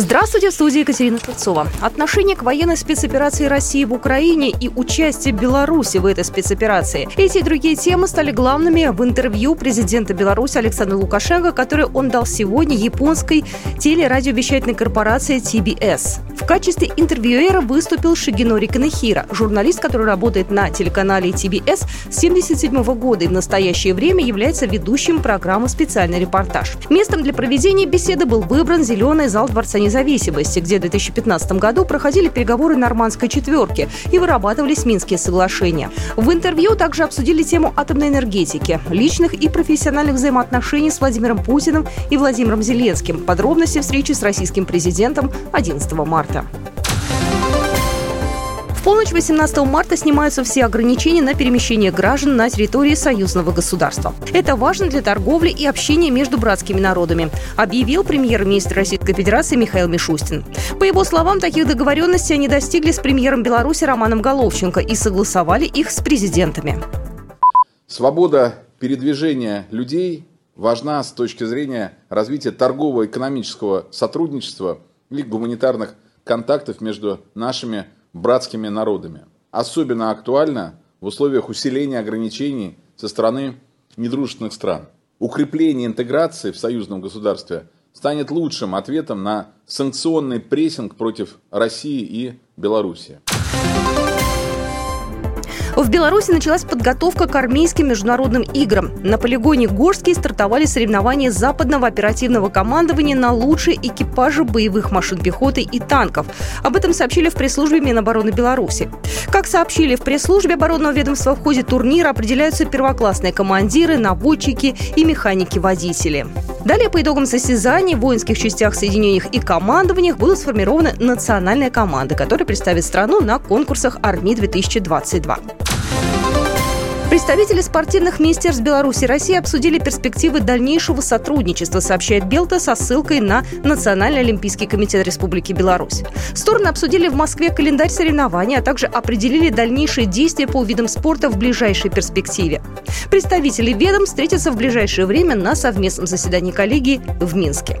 Здравствуйте, в студии Екатерина Шевцова. Отношение к военной спецоперации России в Украине и участие Беларуси в этой спецоперации. Эти и другие темы стали главными в интервью президента Беларуси Александра Лукашенко, которое он дал сегодня японской телерадиовещательной корпорации TBS. В качестве интервьюера выступил Шигинори Канехира, журналист, который работает на телеканале TBS с 1977 года и в настоящее время является ведущим программы «Специальный репортаж». Местом для проведения беседы был выбран зеленый зал Дворца независимости, где в 2015 году проходили переговоры нормандской четверки и вырабатывались Минские соглашения. В интервью также обсудили тему атомной энергетики, личных и профессиональных взаимоотношений с Владимиром Путиным и Владимиром Зеленским. Подробности встречи с российским президентом 11 марта. В полночь 18 марта снимаются все ограничения на перемещение граждан на территории союзного государства. Это важно для торговли и общения между братскими народами, объявил премьер-министр Российской Федерации Михаил Мишустин. По его словам, таких договоренностей они достигли с премьером Беларуси Романом Головченко и согласовали их с президентами. Свобода передвижения людей важна с точки зрения развития торгово-экономического сотрудничества и гуманитарных контактов между нашими братскими народами. Особенно актуально в условиях усиления ограничений со стороны недружественных стран. Укрепление интеграции в союзном государстве станет лучшим ответом на санкционный прессинг против России и Белоруссии. В Беларуси началась подготовка к армейским международным играм. На полигоне Горский стартовали соревнования западного оперативного командования на лучшие экипажи боевых машин пехоты и танков. Об этом сообщили в пресс-службе Минобороны Беларуси. Как сообщили в пресс-службе оборонного ведомства, в ходе турнира определяются первоклассные командиры, наводчики и механики-водители. Далее по итогам состязаний в воинских частях, соединениях и командованиях будут сформированы национальные команды, которые представят страну на конкурсах «Армии-2022». Представители спортивных министерств Беларуси и России обсудили перспективы дальнейшего сотрудничества, сообщает Белта со ссылкой на Национальный олимпийский комитет Республики Беларусь. Стороны обсудили в Москве календарь соревнований, а также определили дальнейшие действия по видам спорта в ближайшей перспективе. Представители ведом встретятся в ближайшее время на совместном заседании коллегии в Минске.